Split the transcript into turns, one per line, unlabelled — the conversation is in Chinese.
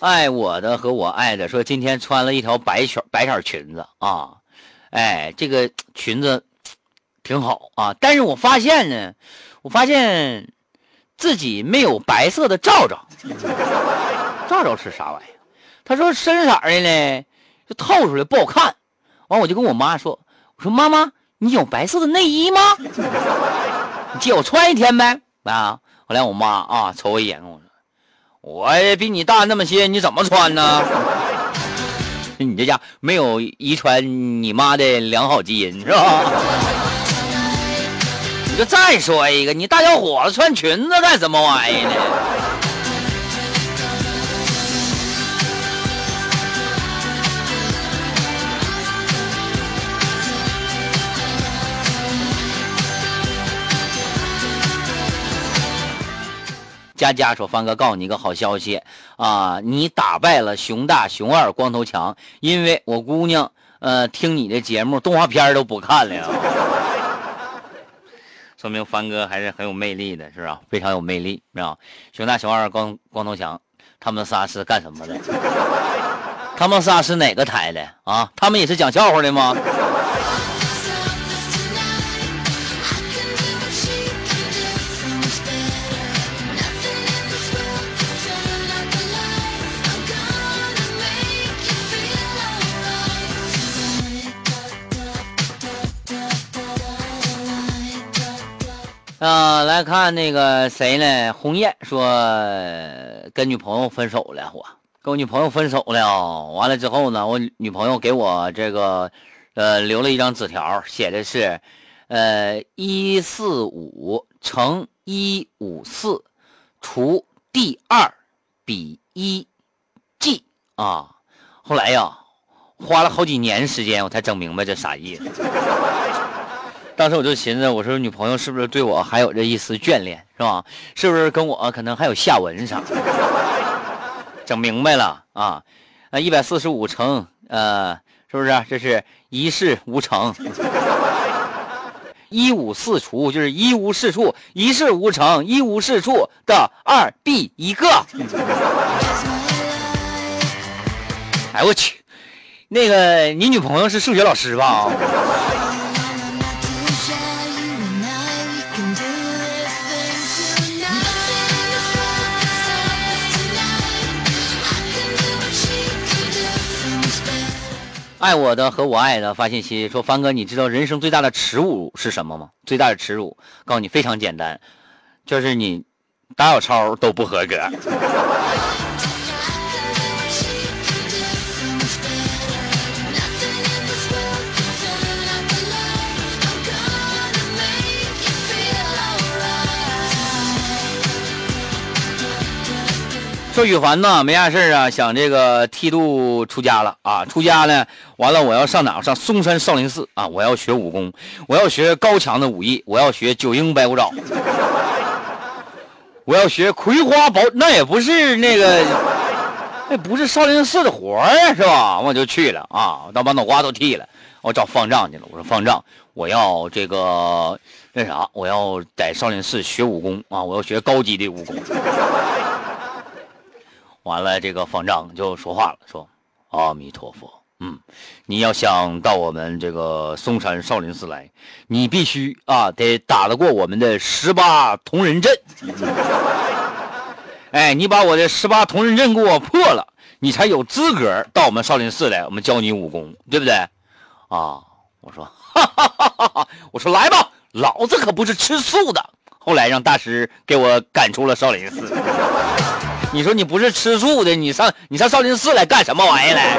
爱我的和我爱的说，今天穿了一条白裙白色裙子啊，哎，这个裙子挺好啊，但是我发现呢，我发现自己没有白色的罩罩，罩罩是啥玩意？他说深色的呢，就透出来不好看。完，我就跟我妈说，我说妈妈，你有白色的内衣吗？你借我穿一天呗。啊，后来我妈啊瞅我一眼，跟我说。我比你大那么些，你怎么穿呢？你这家没有遗传你妈的良好基因是吧？你就再说一个，你大小伙子穿裙子干什么玩意儿呢？佳佳说：“方哥，告诉你一个好消息啊，你打败了熊大、熊二、光头强，因为我姑娘呃听你的节目，动画片都不看了，说明方哥还是很有魅力的，是吧？非常有魅力，是吧？熊大、熊二、光光头强，他们仨是干什么的？他们仨是哪个台的啊？他们也是讲笑话的吗？”啊，来看那个谁呢？红艳说跟女朋友分手了，我跟我女朋友分手了。完了之后呢，我女朋友给我这个呃留了一张纸条，写的是呃一四五乘一五四除第二比一 g 啊。后来呀，花了好几年时间，我才整明白这啥意思。当时我就寻思，我说女朋友是不是对我还有这一丝眷恋，是吧？是不是跟我可能还有下文啥？整明白了啊！啊，一百四十五乘，呃，是不是？这是一事无成。一五四除就是一无是处，一事无成，一无是处的二 b 一个。哎我去，那个你女朋友是数学老师吧？爱我的和我爱的发信息说：“凡哥，你知道人生最大的耻辱是什么吗？最大的耻辱，告诉你非常简单，就是你打小抄都不合格。”说羽凡呢，没啥事啊，想这个剃度出家了啊！出家呢，完了我要上哪？上嵩山少林寺啊！我要学武功，我要学高强的武艺，我要学九阴白骨爪，我要学葵花宝，那也不是那个，那不是少林寺的活呀，是吧？我就去了啊，到把脑瓜都剃了，我找方丈去了。我说方丈，我要这个那啥，我要在少林寺学武功啊，我要学高级的武功。完了，这个方丈就说话了，说：“阿弥陀佛，嗯，你要想到我们这个嵩山少林寺来，你必须啊得打得过我们的十八铜人阵。哎，你把我的十八铜人阵给我破了，你才有资格到我们少林寺来，我们教你武功，对不对？啊，我说，哈哈哈哈哈，我说来吧，老子可不是吃素的。后来让大师给我赶出了少林寺。”你说你不是吃素的，你上你上少林寺来干什么玩意儿来？